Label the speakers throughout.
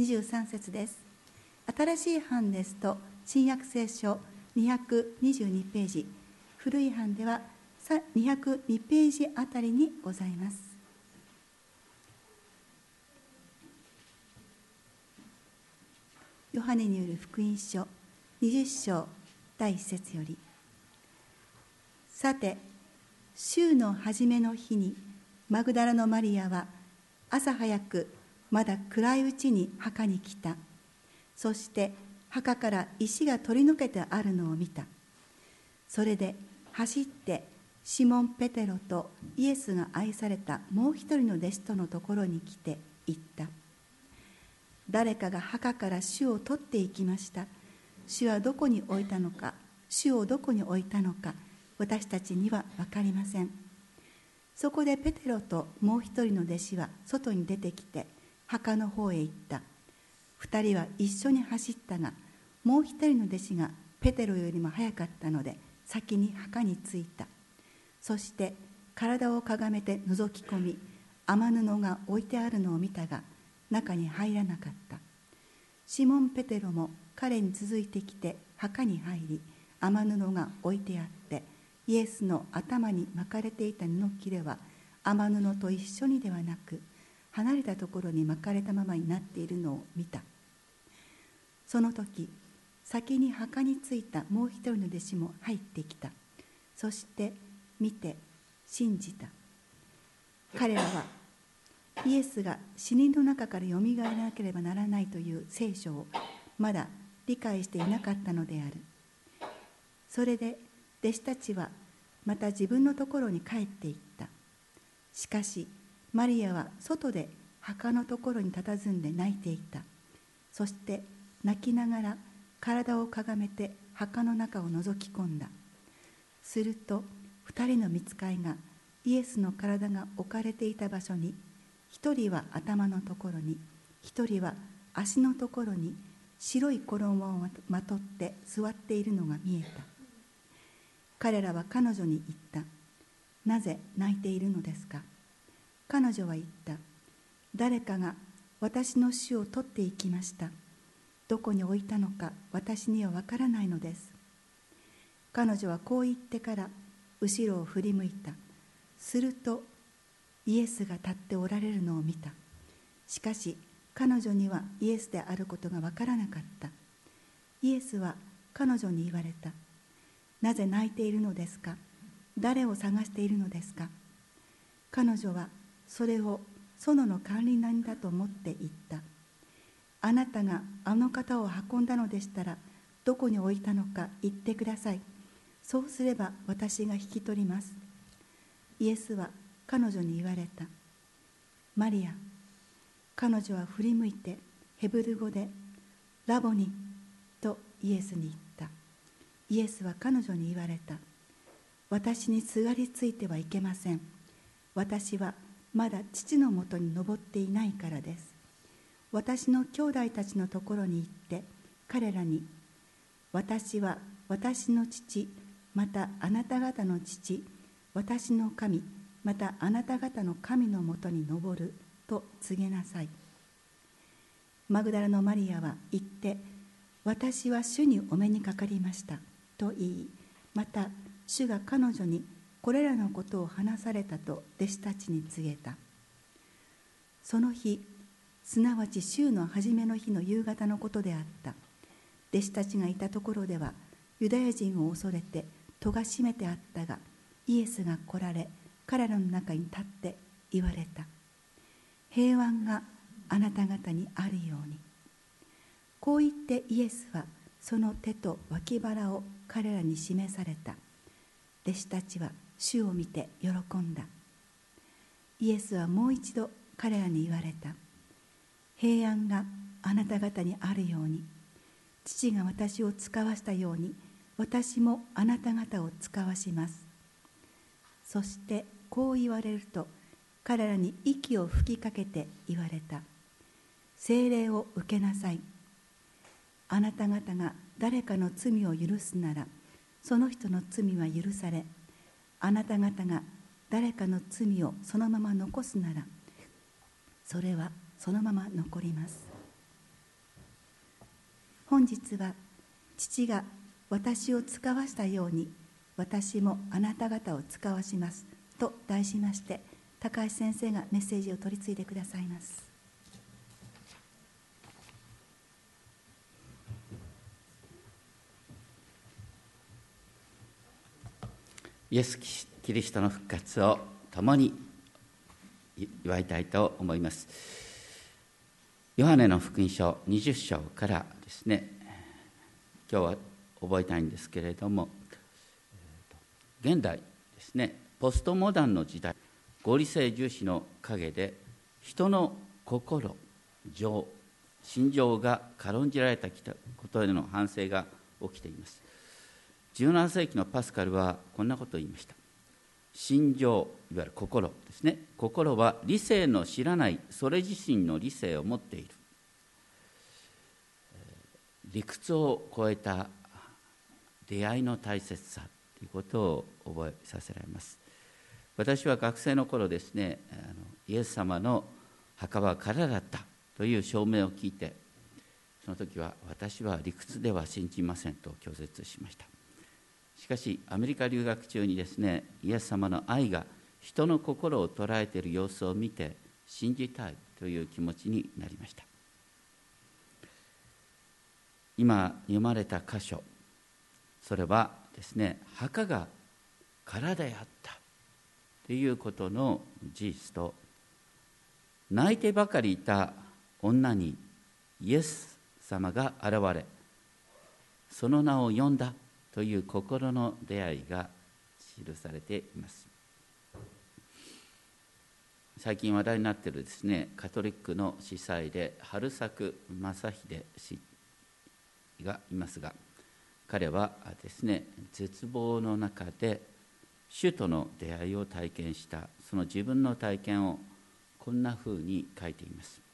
Speaker 1: 23節です。新しい版ですと新約聖書222ページ。古い版では202ページあたりにございます。ヨハネによる福音書20章第1節より。さて週の初めの日にマグダラのマリアは朝早くまだ暗いうちに墓に来た。そして墓から石が取り除けてあるのを見た。それで走ってシモン・ペテロとイエスが愛されたもう一人の弟子とのところに来て言った。誰かが墓から主を取っていきました。主はどこに置いたのか主をどこに置いたのか私たちには分かりません。そこでペテロともう一人の弟子は外に出てきて墓の方へ行った。2人は一緒に走ったがもう一人の弟子がペテロよりも早かったので先に墓に着いた。そして体をかがめて覗き込み雨布が置いてあるのを見たが中に入らなかった。シモン・ペテロも彼に続いてきて墓に入り雨布が置いてあってイエスの頭に巻かれていた布切れは雨布と一緒にではなく離れたところに巻かれたままになっているのを見た。その時先に墓に着いたもう一人の弟子も入ってきた。そして見て信じた。彼らはイエスが死人の中からよみがえらなければならないという聖書をまだ理解していなかったのである。それで弟子たちはまた自分のところに帰っていった。しかしマリアは外で墓のところに佇んで泣いていた。そして泣きながら体をかがめて墓の中を覗き込んだ。すると2人の見つかいがイエスの体が置かれていた場所に1人は頭のところに1人は足のところに白い衣をまとって座っているのが見えた。彼らは彼女に言った。なぜ泣いているのですか？彼女は言った。誰かが私の死を取っていきました。どこに置いたのか私にはわからないのです。彼女はこう言ってから後ろを振り向いた。するとイエスが立っておられるのを見た。しかし彼女にはイエスであることがわからなかった。イエスは彼女に言われた。なぜ泣いているのですか？誰を探しているのですか？彼女はそれを園の管理人だと思って言った。あなたがあの方を運んだのでしたらどこに置いたのか言ってください。そうすれば私が引き取ります。イエスは彼女に言われた。マリア彼女は振り向いてヘブル語でラボニとイエスに言った。イエスは彼女に言われた。私にすがりついてはいけません。私はまだ父のもとに登っていないからです。私の兄弟たちのところに行って彼らに私は私の父またあなた方の父私の神またあなた方の神のもとに登ると告げなさい。マグダラのマリアは言って私は主にお目にかかりましたと言いまた主が彼女にこれらのことを話されたと弟子たちに告げた。その日すなわち週の初めの日の夕方のことであった。弟子たちがいたところではユダヤ人を恐れて戸が閉めてあったがイエスが来られ彼らの中に立って言われた。平安があなた方にあるように。こう言ってイエスはその手と脇腹を彼らに示された。弟子たちは主を見て喜んだ。イエスはもう一度彼らに言われた。平安があなた方にあるように父が私を使わしたように私もあなた方を使わします。そしてこう言われると彼らに息を吹きかけて言われた。精霊を受けなさい。あなた方が誰かの罪を許すならその人の罪は許されあなた方が誰かの罪をそのまま残すならそれはそのまま残ります。本日は父が私を使わしたように私もあなた方を使わしますと題しまして高橋先生がメッセージを取り次いでくださいます。
Speaker 2: イエス・キリストの復活を共に祝いたいと思います。ヨハネの福音書20章からですね。今日は覚えたいんですけれども現代ですね。ポストモダンの時代合理性重視の陰で人の心情心情が軽んじられたことへの反省が起きています。17世紀のパスカルはこんなことを言いました。心情いわゆる心ですね。心は理性の知らないそれ自身の理性を持っている。理屈を超えた出会いの大切さということを覚えさせられます。私は学生の頃ですねあのイエス様の墓は空だったという証明を聞いてその時は私は理屈では信じませんと拒絶しました。しかしアメリカ留学中にですねイエス様の愛が人の心を捉えている様子を見て信じたいという気持ちになりました。今読まれた箇所それはですね墓が空であったということの事実と泣いてばかりいた女にイエス様が現れその名を呼んだという心の出会いが記されています。最近話題になっているですねカトリックの司祭で春作正秀氏がいますが彼はですね絶望の中で主との出会いを体験したその自分の体験をこんなふうに書いています。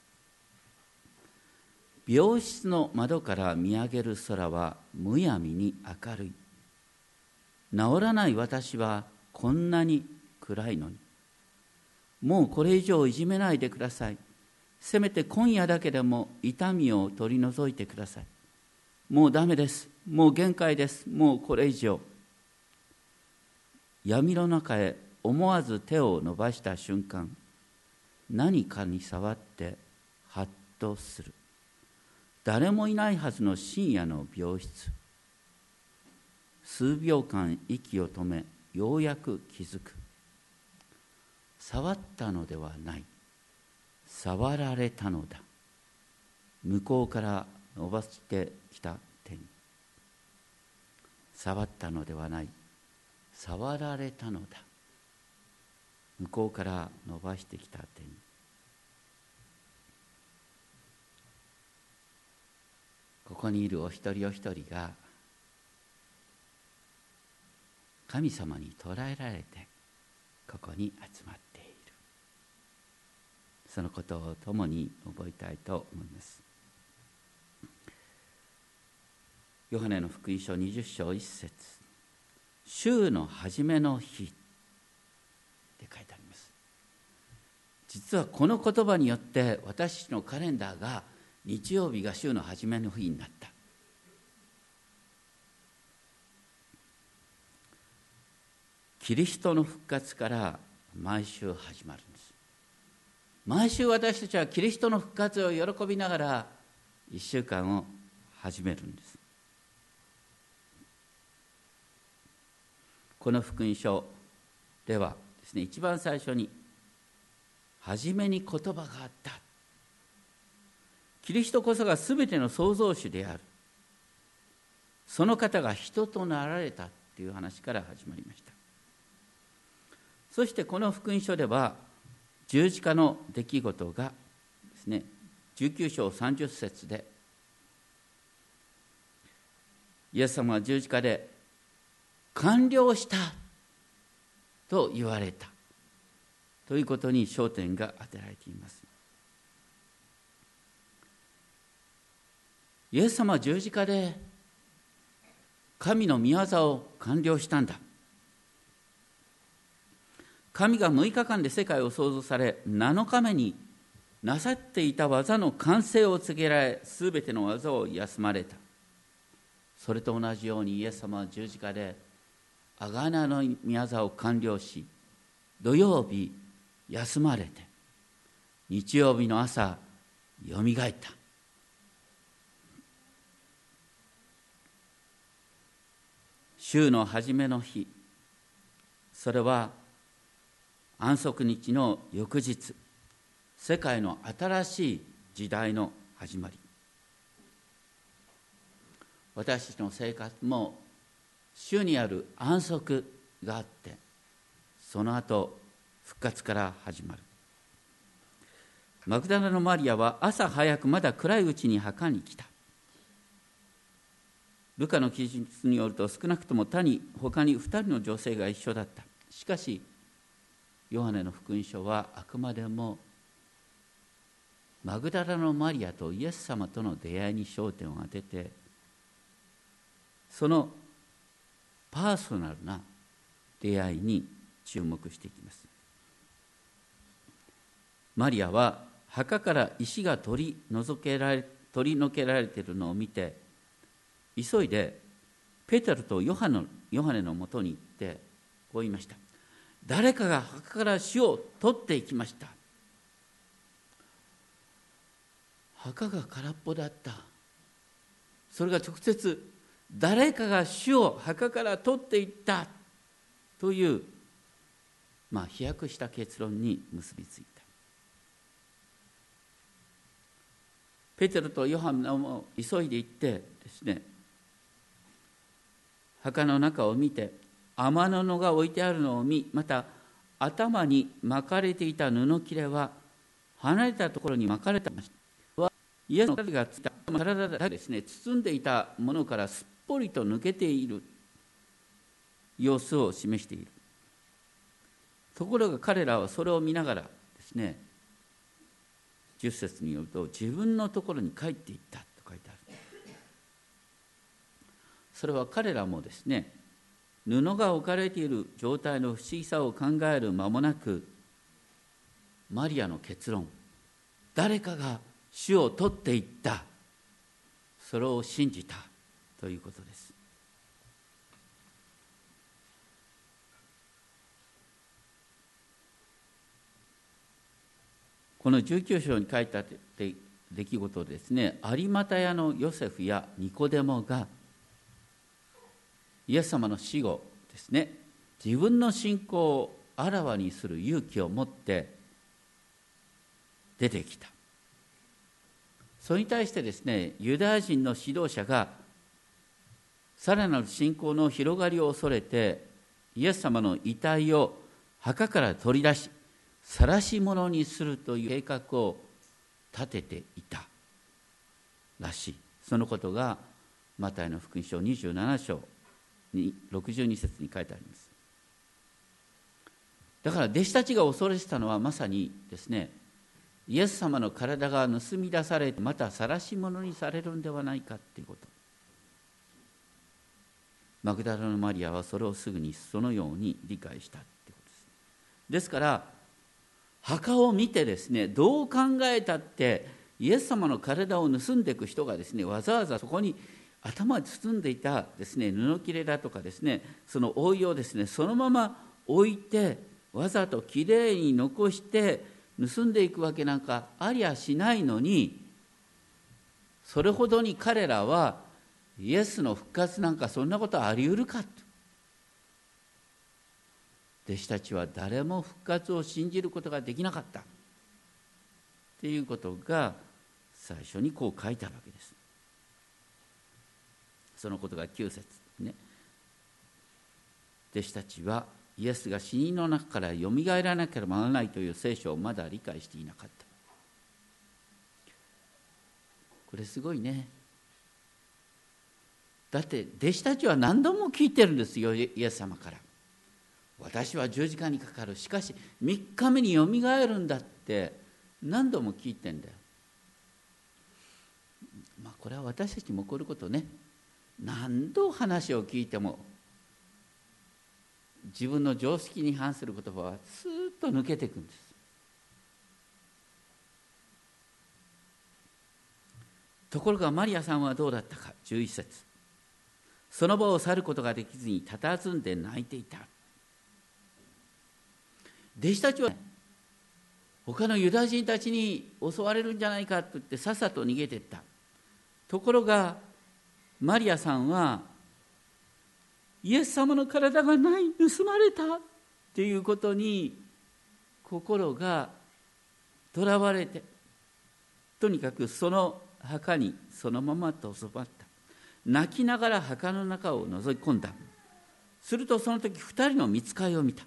Speaker 2: 病室の窓から見上げる空はむやみに明るい。治らない私はこんなに暗いのに。もうこれ以上いじめないでください。せめて今夜だけでも痛みを取り除いてください。もうダメです。もう限界です。もうこれ以上。闇の中へ思わず手を伸ばした瞬間何かに触ってハッとする。誰もいないはずの深夜の病室。数秒間息を止めようやく気づく。触ったのではない。触られたのだ。向こうから伸ばしてきた手に。触ったのではない。触られたのだ。向こうから伸ばしてきた手に。ここにいるお一人お一人が神様に捕らえられてここに集まっている。そのことを共に覚えたいと思います。ヨハネの福音書20章1節。週の初めの日」って書いてあります。実はこの言葉によって私のカレンダーが日曜日が週の初めの日になった。キリストの復活から毎週始まるんです。毎週私たちはキリストの復活を喜びながら1週間を始めるんです。この福音書ではですね一番最初に「初めに言葉があった」キリストこそが全ての創造主である。その方が人となられたっていう話から始まりました。そしてこの福音書では十字架の出来事がですね19章30節でイエス様は十字架で完了したと言われたということに焦点が当てられています。イエス様は十字架で神の御業を完了したんだ。神が6日間で世界を創造され7日目になさっていた技の完成を告げられ全ての技を休まれた。それと同じようにイエス様は十字架で贖の宮沢を完了し土曜日休まれて日曜日の朝よみがえった。週の初めの日。それは安息日の翌日。世界の新しい時代の始まり。私たちの生活も主にある安息があってその後復活から始まる。マグダラのマリアは朝早くまだ暗いうちに墓に来た。ルカの記述によると少なくとも他に他に2人の女性が一緒だった。しかしヨハネの福音書はあくまでもマグダラのマリアとイエス様との出会いに焦点を当ててそのパーソナルな出会いに注目していきます。マリアは墓から石が取り除けられ取り除けられているのを見て急いでペテロとヨハのヨハネのもとに行ってこう言いました。誰かが墓から死を取っていきました。墓が空っぽだった。それが直接誰かが死を墓から取っていった。というまあ飛躍した結論に結びついた。ペテロとヨハンも急いで行ってですね墓の中を見て天布が置いてあるのを見また頭に巻かれていた布切れは離れたところに巻かれてました。イエスの体がついた。体がですね包んでいたものからすっぽりと抜けている。様子を示している。ところが彼らはそれを見ながらですね10節によると自分のところに帰っていったと書いてあるそれは彼らもですね布が置かれている状態の不思議さを考える間もなくマリアの結論誰かが死を取っていったそれを信じたということです。この19章に書いた出来事ですね。有股屋のヨセフやニコデモがイエス様の死後ですね自分の信仰をあらわにする勇気を持って出てきた。それに対してですねユダヤ人の指導者がさらなる信仰の広がりを恐れてイエス様の遺体を墓から取り出し晒し者にするという計画を立てていたらしい。そのことがマタイの福音書27章に62節に書いてあります。だから弟子たちが恐れてたのはまさにですねイエス様の体が盗み出されまた晒し者にされるんではないかっていうこと。マグダラのマリアはそれをすぐにそのように理解したってことです。ですから墓を見てですねどう考えたってイエス様の体を盗んでいく人がですねわざわざそこに頭に包んでいたですね布切れだとかですねその覆いをですねそのまま置いてわざときれいに残して盗んでいくわけなんかありゃしないのにそれほどに彼らはイエスの復活なんかそんなことあり得るかと。弟子たちは誰も復活を信じることができなかった。っていうことが最初にこう書いてあるわけですそのことが9節ね。弟子たちはイエスが死人の中からよみがえらなければならないという聖書をまだ理解していなかった。これすごいね。だって弟子たちは何度も聞いてるんですよイエス様から。私は十字架にかかる。しかし3日目によみがえるんだって何度も聞いてんだよ。まあこれは私たちも起こることね。何度話を聞いても自分の常識に反する言葉はスーッと抜けていくんです。ところがマリアさんはどうだったか11節。その場を去ることができずに佇んで泣いていた。弟子たちは他のユダヤ人たちに襲われるんじゃないかと言ってさっさと逃げていった。ところがマリアさんはイエス様の体がない盗まれたっていうことに心がとらわれてとにかくその墓にそのままとそばった。泣きながら墓の中を覗き込んだ。するとその時2人の見つかりを見た。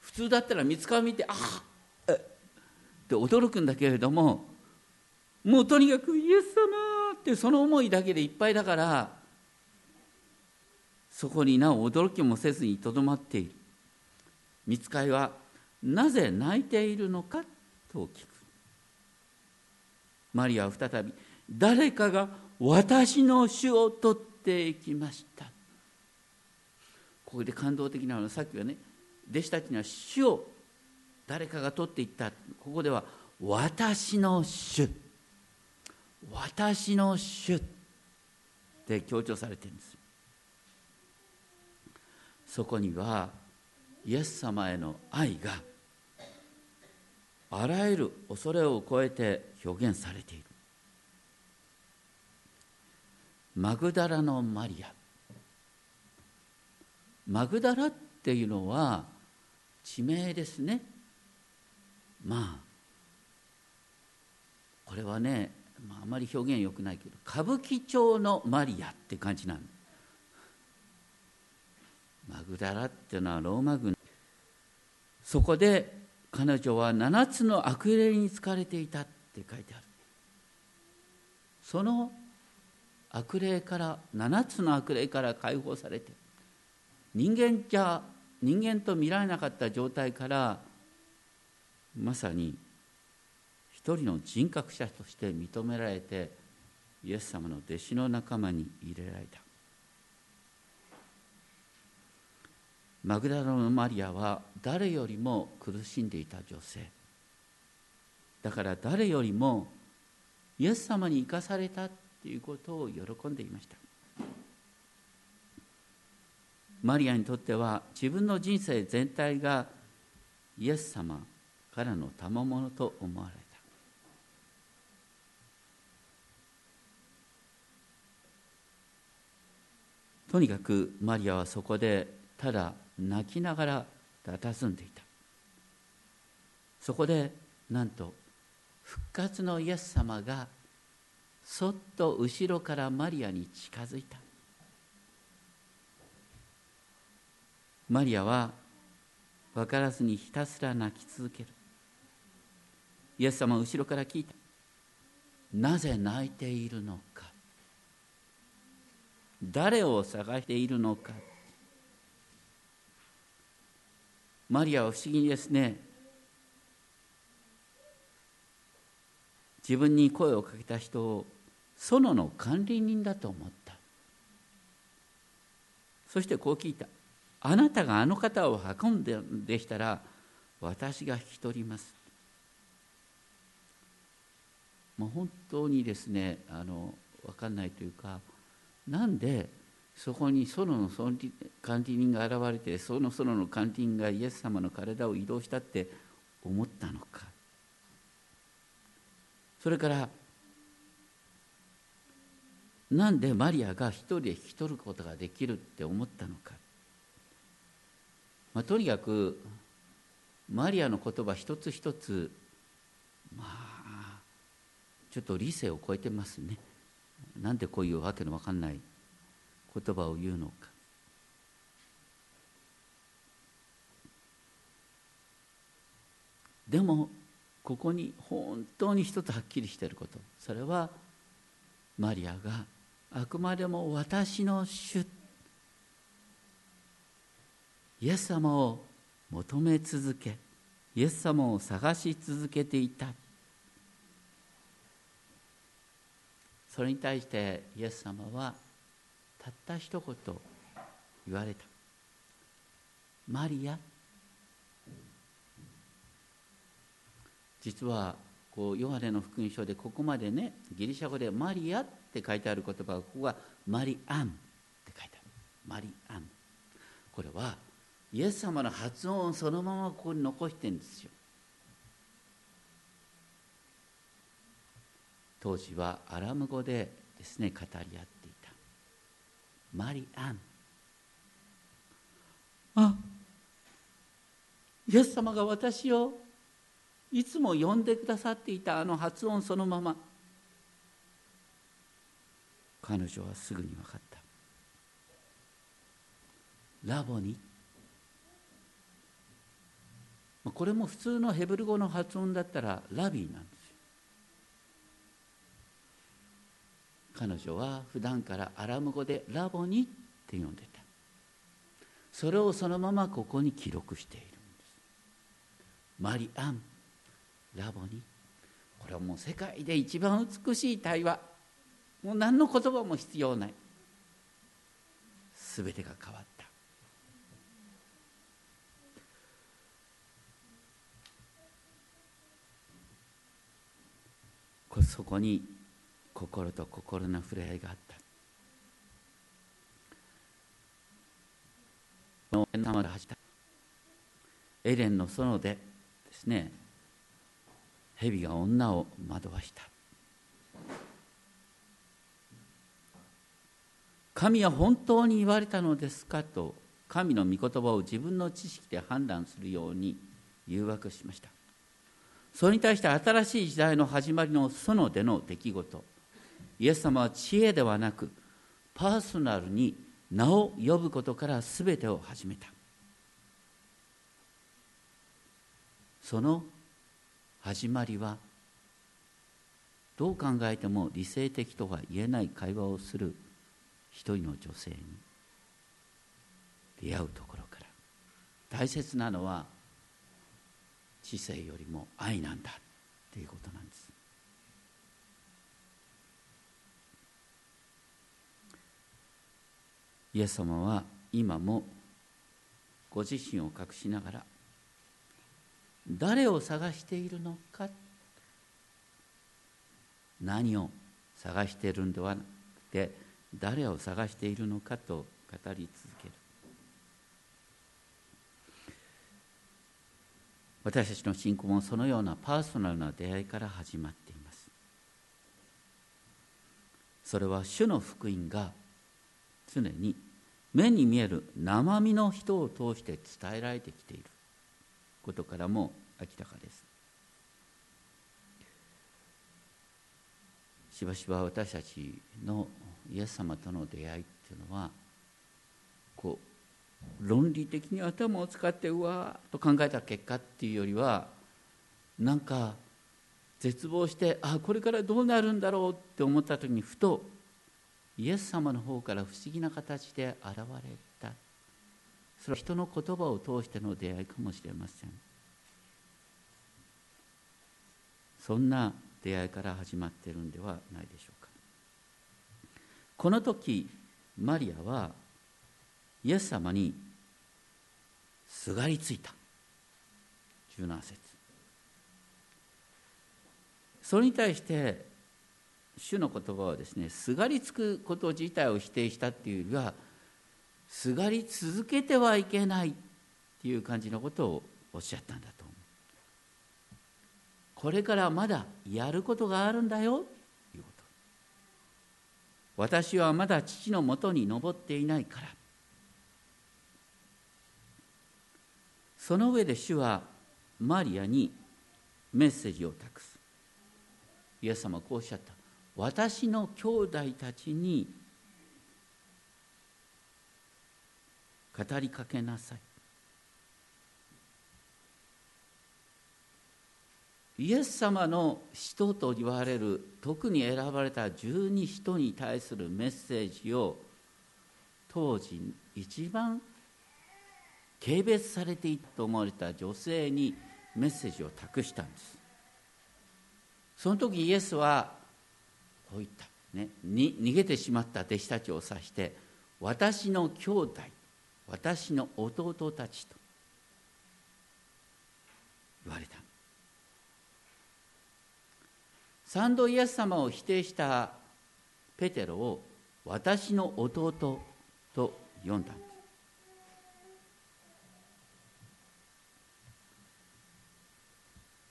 Speaker 2: 普通だったら見つかりを見てあっって驚くんだけれどももうとにかくイエス様ってその思いだけでいっぱいだからそこになお驚きもせずにとどまっている。見つかりはなぜ泣いているのかと聞く。マリアは再び誰かが私の主を取っていきました。ここで感動的なのはさっきはね弟子たちには主を誰かが取っていった。ここでは私の主私の主って強調されてるんです。そこにはイエス様への愛があらゆる恐れを超えて表現されている。マグダラのマリア。マグダラっていうのは地名ですね。まあこれはね、まあ、あまり表現よくないけど歌舞伎町のマリアって感じなの。マグダラっていうのはローマ軍。そこで彼女は7つの悪霊に疲れていたって書いてある。その悪霊から7つの悪霊から解放されて人間じゃ人間と見られなかった状態からまさに一人の人格者として認められてイエス様の弟子の仲間に入れられた。マグダラのマリアは誰よりも苦しんでいた女性。だから誰よりもイエス様に生かされたということを喜んでいました。マリアにとっては自分の人生全体がイエス様からの賜物と思われたとにかくマリアはそこでただ泣きながら佇んでいた。そこでなんと復活のイエス様がそっと後ろからマリアに近づいた。マリアは分からずにひたすら泣き続ける。イエス様は後ろから聞いた。なぜ泣いているの？誰を探しているのか。マリアは不思議ですね自分に声をかけた人を園の管理人だと思った。そしてこう聞いた。あなたがあの方を運んででしたら私が引き取ります。もう本当にですねあの分かんないというかなんでそこに園の管理人が現れてその園の管理人がイエス様の体を移動したって思ったのか。それからなんでマリアが一人で引き取ることができるって思ったのか、まあ、とにかくマリアの言葉一つ一つまあちょっと理性を超えてますね。なんでこういうわけのわかんない言葉を言うのか。でもここに本当に一つはっきりしていること。それはマリアがあくまでも私の主。イエス様を求め続け。イエス様を探し続けていた。それに対してイエス様はたった一言言われた「マリア」実はこうヨハネの福音書でここまでねギリシャ語で「マリア」って書いてある言葉がここは「マリアン」って書いてある。マリアン。これはイエス様の発音をそのままここに残してるんですよ。当時はアラム語でですね語り合っていた。マリアン。あイエス様が私をいつも呼んでくださっていたあの発音そのまま。彼女はすぐに分かった。ラボにこれも普通のヘブル語の発音だったらラビーなんですよ彼女は普段からアラム語でラボにって呼んでた。それをそのままここに記録しているんです。マリアンラボに。これはもう世界で一番美しい対話。もう何の言葉も必要ない。全てが変わった。そこに心と心の触れ合いがあった。エレンの園でですね蛇が女を惑わした。神は本当に言われたのですかと神の御言葉を自分の知識で判断するように誘惑しました。それに対して新しい時代の始まりの園での出来事。イエス様は知恵ではなくパーソナルに名を呼ぶことから全てを始めた。その始まりはどう考えても理性的とは言えない会話をする一人の女性に出会うところから。大切なのは知性よりも愛なんだっていうことなんです。イエス様は今もご自身を隠しながら誰を探しているのか何を探しているんではなくて誰を探しているのかと語り続ける。私たちの信仰もそのようなパーソナルな出会いから始まっています。それは主の福音が常に目に見える生身の人を通して伝えられてきていることからも明らかです。しばしば私たちのイエス様との出会いっていうのはこう論理的に頭を使ってうわーと考えた結果っていうよりはなんか絶望してあこれからどうなるんだろうって思った時にふとイエス様の方から不思議な形で現れた。それは人の言葉を通しての出会いかもしれません。そんな出会いから始まっているんではないでしょうか。この時マリアはイエス様にすがりついた。17節。それに対して主の言葉はですねすがりつくこと自体を否定したっていうよりはすがり続けてはいけないっていう感じのことをおっしゃったんだと思う。これからまだやることがあるんだよということ。私はまだ父のもとに登っていないから。その上で主はマリアにメッセージを託す。イエス様はこうおっしゃった。私の兄弟たちに語りかけなさい。イエス様の人と言われる特に選ばれた十二人に対するメッセージを当時一番軽蔑されていたと思われた女性にメッセージを託したんです。その時イエスはこう言った、ね、に逃げてしまった弟子たちを指して私の兄弟私の弟たちと言われた。三度イエス様を否定したペテロを私の弟と読んだ。んです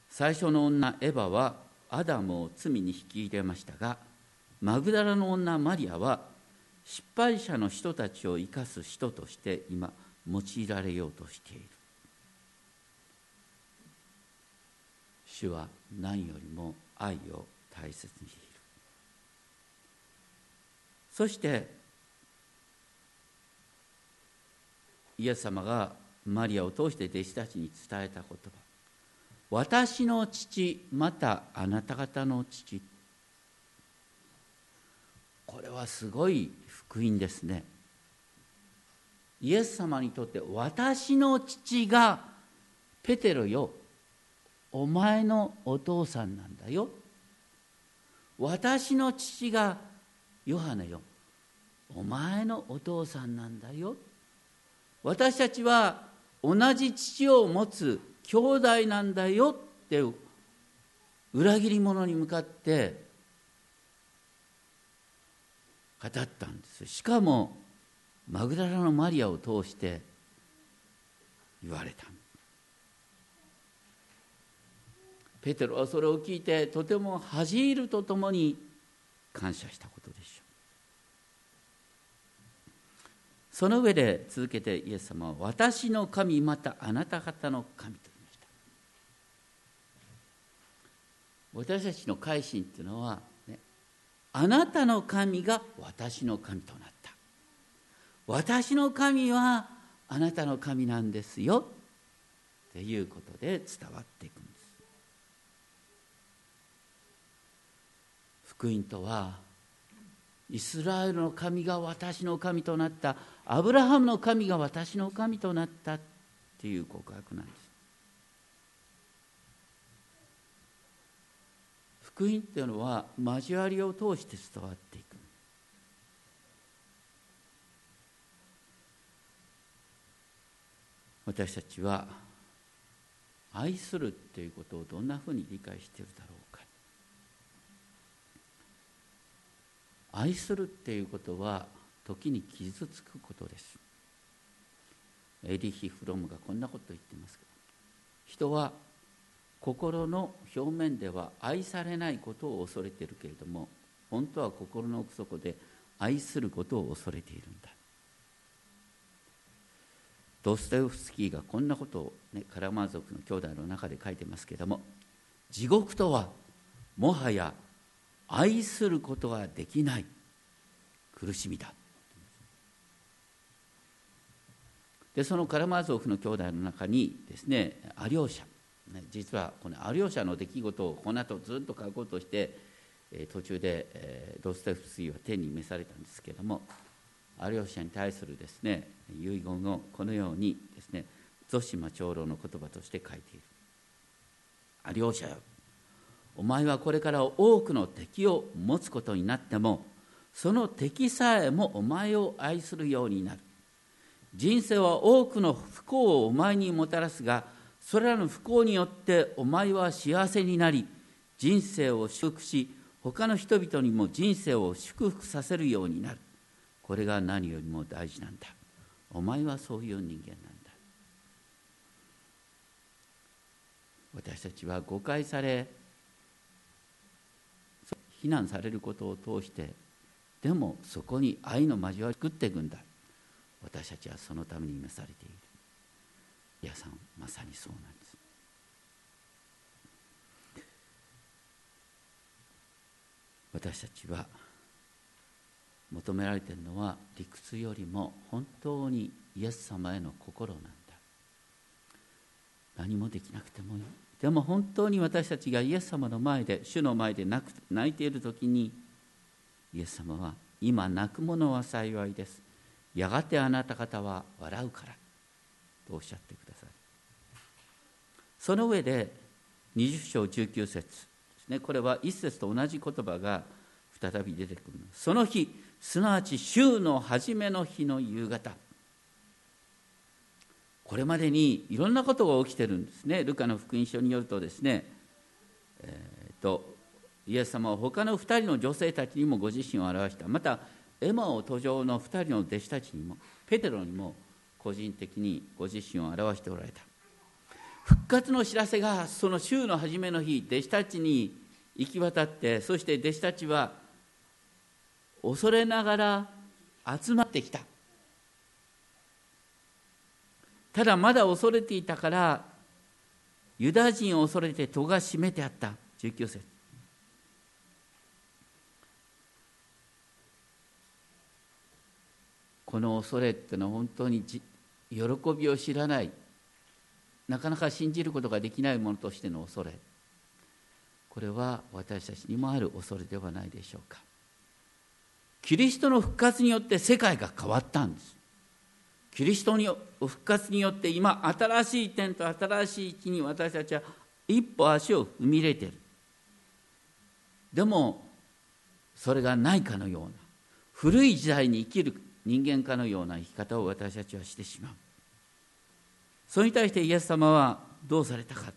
Speaker 2: 最初の女エヴァはアダムを罪に引き入れましたがマグダラの女マリアは失敗者の人たちを生かす人として今用いられようとしている。主は何よりも愛を大切にしている。そしてイエス様がマリアを通して弟子たちに伝えた言葉。私の父またあなた方の父これはすごい福音ですね。イエス様にとって私の父がペテロよ。お前のお父さんなんだよ。私の父がヨハネよ。お前のお父さんなんだよ。私たちは同じ父を持つ兄弟なんだよって裏切り者に向かって語ったんです。しかもマグダラのマリアを通して言われた。ペテロはそれを聞いてとても恥じるとともに感謝したことでしょう。その上で続けてイエス様は私の神またあなた方の神と言いました。私たちの改心っていうのは、あなたの神が私の神となった。私の神はあなたの神なんですよ。っていうことで伝わっていくんです。福音とはイスラエルの神が私の神となった。アブラハムの神が私の神となった。っていう告白なんです。福音っていうのは交わりを通して伝わっていく。私たちは愛するっていうことをどんなふうに理解しているだろうか。愛するっていうことは時に傷つくことです。エリヒ・フロムがこんなこと言ってますけど。人は心の表面では愛されないことを恐れているけれども本当は心の奥底で愛することを恐れているんだ。ドストエフスキーがこんなことを、ね、カラマー族の兄弟の中で書いてますけれども地獄とはもはや愛することができない。苦しみだ。でそのカラマーゾフの兄弟の中にですねアリョーシャ、実はこのアリョーシャの出来事をこの後ずっと書こうとして、え、途中で、え、ドステフスキーは天に召されたんですけれどもアリョーシャに対するですね遺言をこのようにですねゾシマ長老の言葉として書いている。アリョーシャよお前はこれから多くの敵を持つことになってもその敵さえもお前を愛するようになる。人生は多くの不幸をお前にもたらすがそれらの不幸によってお前は幸せになり人生を祝福し他の人々にも人生を祝福させるようになる。これが何よりも大事なんだ。お前はそういう人間なんだ。私たちは誤解され非難されることを通してでもそこに愛の交わりを作っていくんだ。私たちはそのために召されている。皆さんまさにそうなんです。私たちは求められているのは理屈よりも本当にイエス様への心なんだ。何もできなくてもいい。でも本当に私たちがイエス様の前で主の前で泣く泣いている時にイエス様は今泣く者は幸いです。やがてあなた方は笑うから。おっしゃってくださるその上で20章19節ですね。これは一節と同じ言葉が再び出てくるその日すなわち週の初めの日の夕方。これまでにいろんなことが起きてるんですね。ルカの福音書によるとですね、えーと、イエス様は他の2人の女性たちにもご自身を表した。またエマオ途上の2人の弟子たちにもペテロにも個人的にご自身を表しておられた。復活の知らせがその週の初めの日弟子たちに行き渡ってそして弟子たちは恐れながら集まってきた。ただまだ恐れていたからユダヤ人を恐れて戸が閉めてあった。19節。この恐れっていうのは本当に喜びを知らない。なかなか信じることができないものとしての恐れ。これは私たちにもある恐れではないでしょうか。キリストの復活によって世界が変わったんです。キリストの復活によって今新しい点と新しい地に私たちは一歩足を踏み入れてる。でもそれがないかのような古い時代に生きる人間かのような生き方を私たちはしてしまう。それに対してイエス様はどうされたか。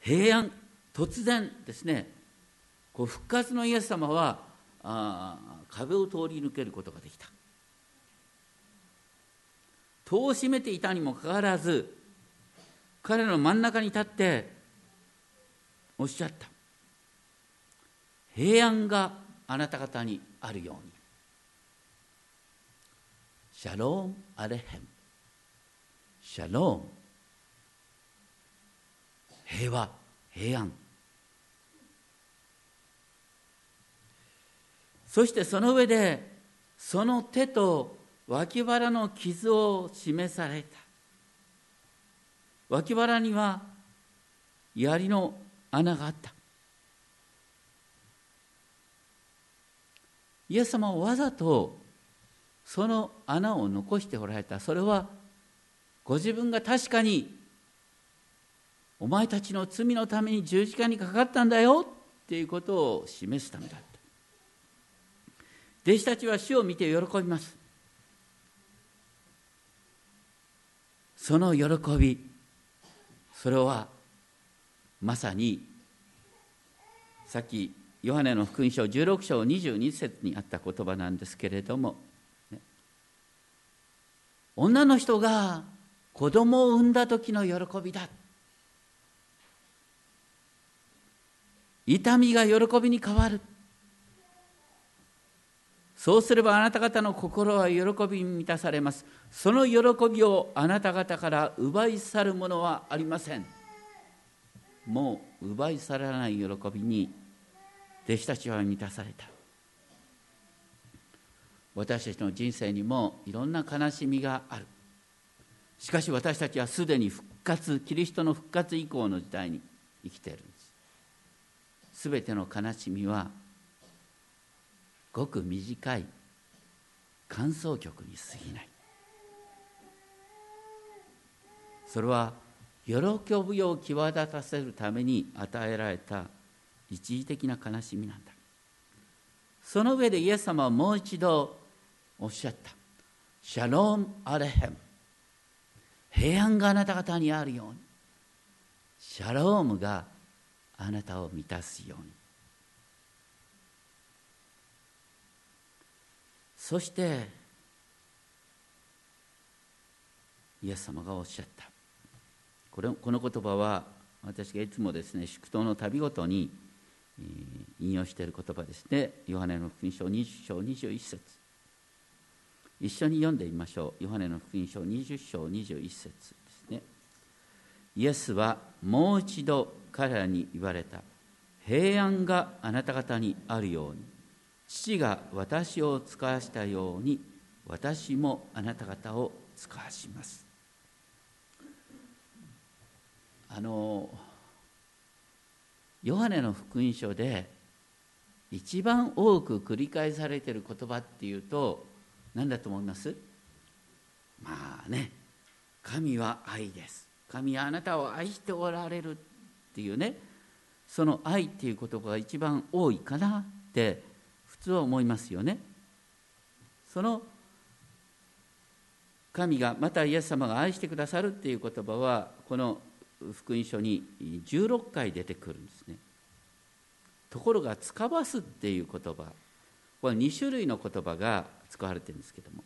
Speaker 2: 平安突然ですね。こう復活のイエス様はあ壁を通り抜けることができた。戸を閉めていたにもかかわらず彼の真ん中に立っておっしゃった。平安があなた方にあるように。シャロームアレヘムシャローム平和平安。そしてその上でその手と脇腹の傷を示された。脇腹には槍の穴があった。イエス様はわざとその穴を残しておられた。それはご自分が確かにお前たちの罪のために十字架にかかったんだよっていうことを示すためだった。弟子たちは死を見て喜びます。その喜びそれはまさにさっきヨハネの福音書16章22節にあった言葉なんですけれども、ね、女の人が子供を産んだ時の喜びだ。痛みが喜びに変わる。そうすればあなた方の心は喜びに満たされます。その喜びをあなた方から奪い去るものはありません。もう奪い去らない喜びに弟子たちは満たされた。私たちの人生にもいろんな悲しみがある。しかし私たちはすでに復活キリストの復活以降の時代に生きているんです。すべての悲しみはごく短い乾燥曲に過ぎない。それは喜びを際立たせるために与えられた一時的な悲しみなんだ。その上でイエス様はもう一度おっしゃったシャローム・アレヘム平安があなた方にあるようにシャロームがあなたを満たすようにそしてイエス様がおっしゃった。これこの言葉は私がいつもですね祝祷の旅ごとに、引用している言葉ですねヨハネの福音書20章21節。一緒に読んでみましょう。ヨハネの福音書20章21節ですね。イエスはもう一度彼らに言われた。平安があなた方にあるように。父が私を使わしたように私もあなた方を使わします。あのヨハネの福音書で一番多く繰り返されてる言葉っていうと何だと思います？まあね神は愛です神はあなたを愛しておられるっていうねその愛っていう言葉が一番多いかなって普通は思いますよね。その神がまたイエス様が愛してくださるっていう言葉はこの福音書に16回出てくるんですね。ところが「つかばす」っていう言葉これ2種類の言葉が使われてるんですけども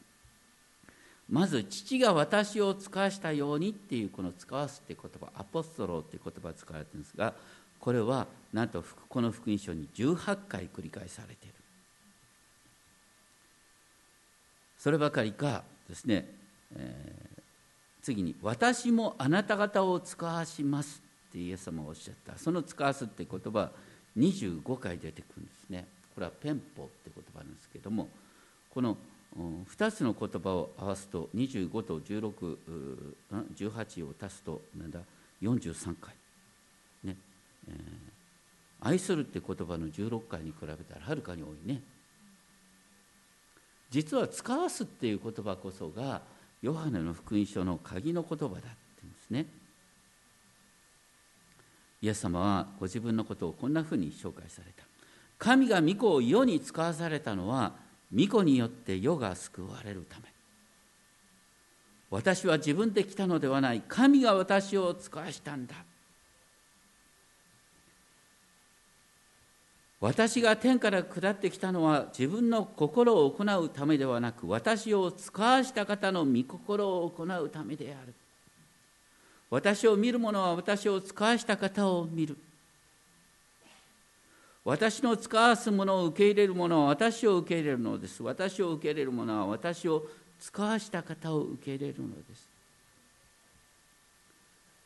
Speaker 2: まず父が私を使わしたようにっていうこの使わすっていう言葉アポストローっていう言葉が使われてるんですがこれはなんとこの福音書に18回繰り返されているそればかりかですね、えー、次に「私もあなた方を使わします」ってイエス様がおっしゃった。その「使わす」って言葉25回出てくるんですね。これはペンポって言葉なんですけどもこの2つの言葉を合わすと25と1618を足すとなんだ43回、ね。えー、愛するって言葉の16回に比べたらはるかに多いね。実は使わすっていう言葉こそがヨハネの福音書の鍵の言葉だって言うんですね。イエス様はご自分のことをこんなふうに紹介された。神が御子を世に使わされたのは御子によって世が救われるため。私は自分で来たのではない。神が私を使わしたんだ。私が天から下ってきたのは自分の心を行うためではなく私を使わした方の御心を行うためである。私を見る者は私を使わした方を見る。私の使わすものを受け入れる者は私を受け入れるのです。私を受け入れる者は私を使わした方を受け入れるのです。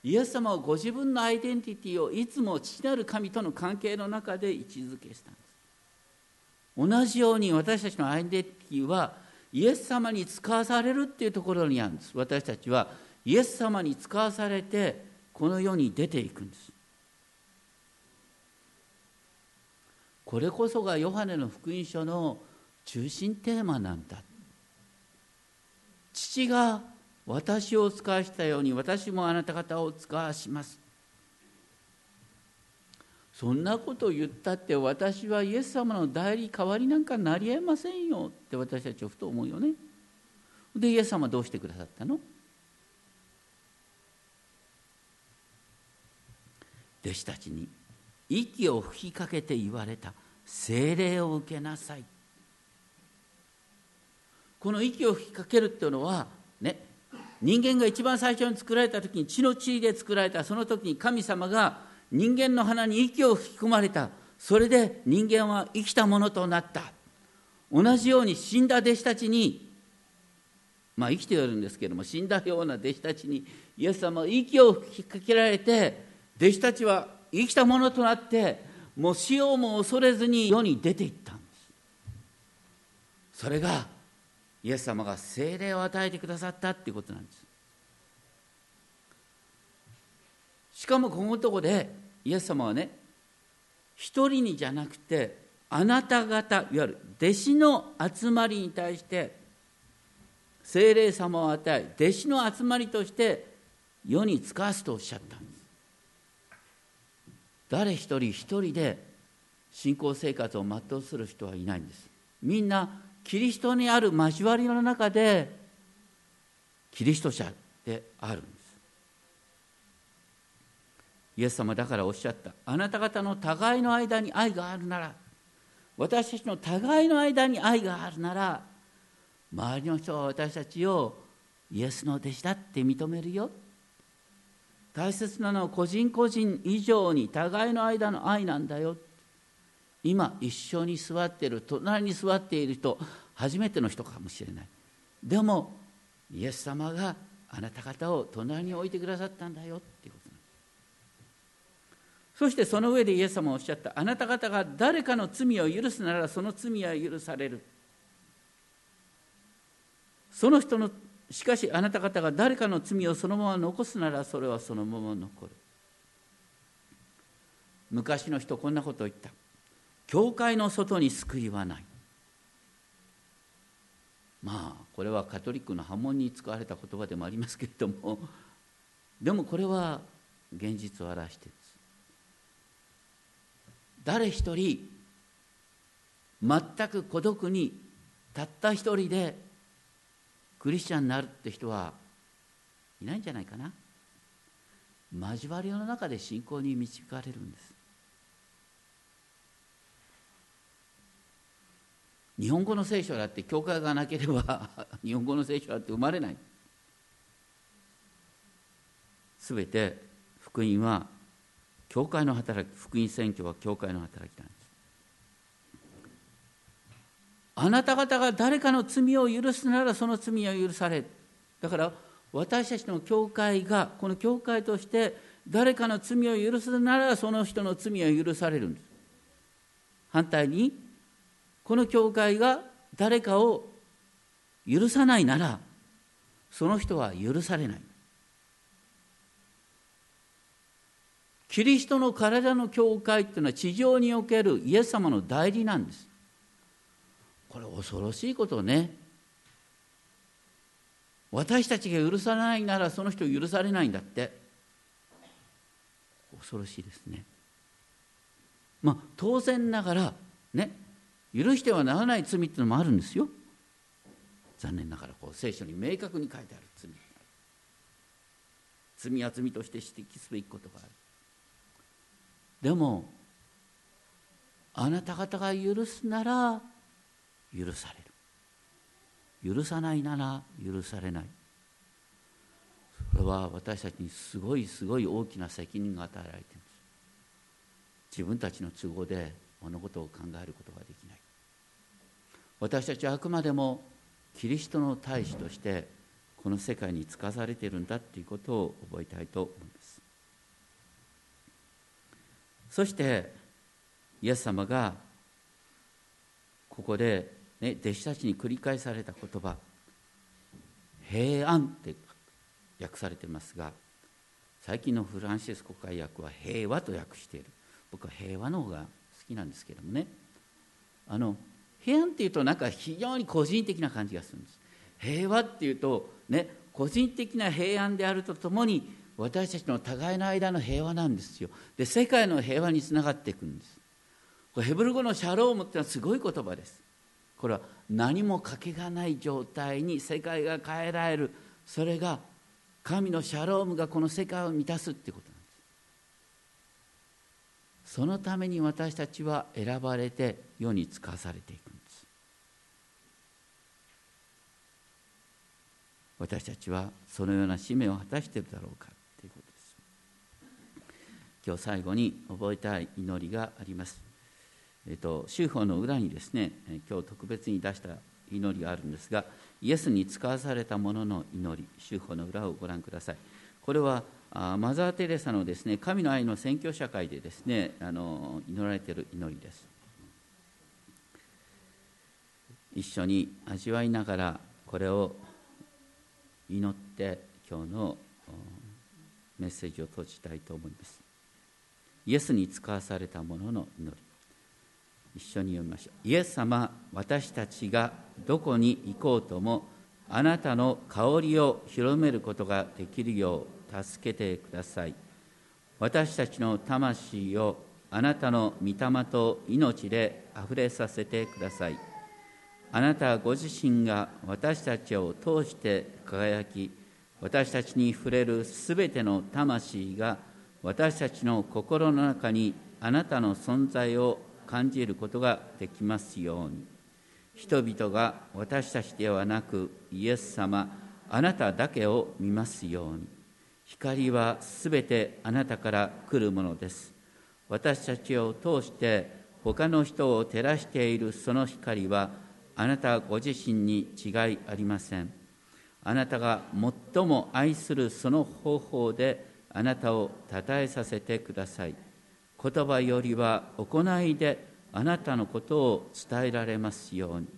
Speaker 2: イエス様はご自分のアイデンティティをいつも父なる神との関係の中で位置づけしたんです。同じように私たちのアイデンティティはイエス様に使わされるっていうところにあるんです。私たちはイエス様に使わされてこの世に出ていくんです。これこそがヨハネの福音書の中心テーマなんだ。父が私を使わしたように私もあなた方を使わします。そんなことを言ったって私はイエス様の代理代わりなんかなりえませんよって私たちはふと思うよね。でイエス様どうしてくださったの？弟子たちに息を吹きかけて言われた。精霊を受けなさい。この息を吹きかけるっていうのはね人間が一番最初に作られた時に血の血で作られたその時に神様が人間の鼻に息を吹き込まれた。それで人間は生きたものとなった。同じように死んだ弟子たちにまあ生きているんですけども死んだような弟子たちにイエス様は息を吹きかけられて弟子たちは生きたものとなってもう死をも恐れずに世に出ていったんです。それがイエス様が精霊を与えてくださったっていうことなんです。しかもこのとこでイエス様はね一人にじゃなくてあなた方いわゆる弟子の集まりに対して精霊様を与え弟子の集まりとして世に使わすとおっしゃったんです。誰一人一人で信仰生活を全うする人はいないんです。みんなキリストにある交わりの中でキリスト者であるんです。イエス様だからおっしゃった。あなた方の互いの間に愛があるなら私たちの互いの間に愛があるなら周りの人は私たちをイエスの弟子だって認めるよ。大切なのは個人個人以上に互いの間の愛なんだよ。今一緒に座っている隣に座っている人初めての人かもしれない。でもイエス様があなた方を隣に置いてくださったんだよっていうことなそしてその上でイエス様はおっしゃった。あなた方が誰かの罪を許すならその罪は許される。その人のしかしあなた方が誰かの罪をそのまま残すならそれはそのまま残る。昔の人こんなことを言った。教会の外に救いはない。まあこれはカトリックの波紋に使われた言葉でもありますけれどもでもこれは現実を表している誰一人全く孤独にたった一人でクリスチャンになるって人はいないんじゃないかな。交わりの中で信仰に導かれるんです。日本語の聖書だって教会がなければ 日本語の聖書だって生まれない。すべて福音は教会の働き福音宣教は教会の働きなんです。あなた方が誰かの罪を許すならその罪は許されだから私たちの教会がこの教会として誰かの罪を許すならその人の罪は許されるんです。反対にこの教会が誰かを許さないならその人は許されない。キリストの体の教会っていうのは地上におけるイエス様の代理なんです。これ恐ろしいことね。私たちが許さないならその人許されないんだって。恐ろしいですね。まあ当然ながらね許してはならない罪っていうのもあるんですよ。残念ながらこう聖書に明確に書いてある罪。罪は罪として指摘すべきことがある。でもあなた方が許すなら許される。許さないなら許されない。それは私たちにすごいすごい大きな責任が与えられているんです。自分たちの都合で物事を考えることができない。私たちはあくまでもキリストの大使としてこの世界に使わされているんだということを覚えたいと思います。そしてイエス様がここでね、弟子たちに繰り返された言葉平安って訳されてますが最近のフランシスコ会訳は平和と訳している。僕は平和の方が好きなんですけどもね。あの平安っていうとなんか非常に個人的な感じがするんです。平和っていうとね個人的な平安であるとともに私たちの互いの間の平和なんですよ。で世界の平和につながっていくんです。これヘブル語のシャロームっていうのはすごい言葉です。これは何もかけがない状態に世界が変えられる。それが神のシャロームがこの世界を満たすってことなんです。そのために私たちは選ばれて世に使わされていくんです私たちはそのような使命を果たしているだろうかということです。今日最後に覚えたい祈りがあります。えっと、修法の裏にですね今日特別に出した祈りがあるんですがイエスに使わされたものの祈り修法の裏をご覧ください。これはマザー・テレサのですね神の愛の宣教社会でですねあの祈られている祈りです。一緒に味わいながらこれを祈って今日のメッセージを閉じたいと思います。イエスに使わされたものの祈り。一緒に読みましょう。イエス様私たちがどこに行こうともあなたの香りを広めることができるよう助けてください。私たちの魂をあなたの御霊と命であふれさせてください。あなたご自身が私たちを通して輝き私たちに触れるすべての魂が私たちの心の中にあなたの存在を感じることができますように。人々が私たちではなくイエス様あなただけを見ますように。光はすべてあなたから来るものです。私たちを通して他の人を照らしているその光はあなたご自身に違いありません。あなたが最も愛するその方法であなたを称えさせてください。言葉よりは行いであなたのことを伝えられますように。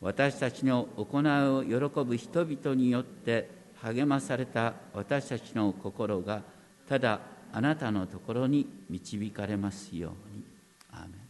Speaker 2: 私たちの行いを喜ぶ人々によって励まされた私たちの心がただあなたのところに導かれますように。アーメン。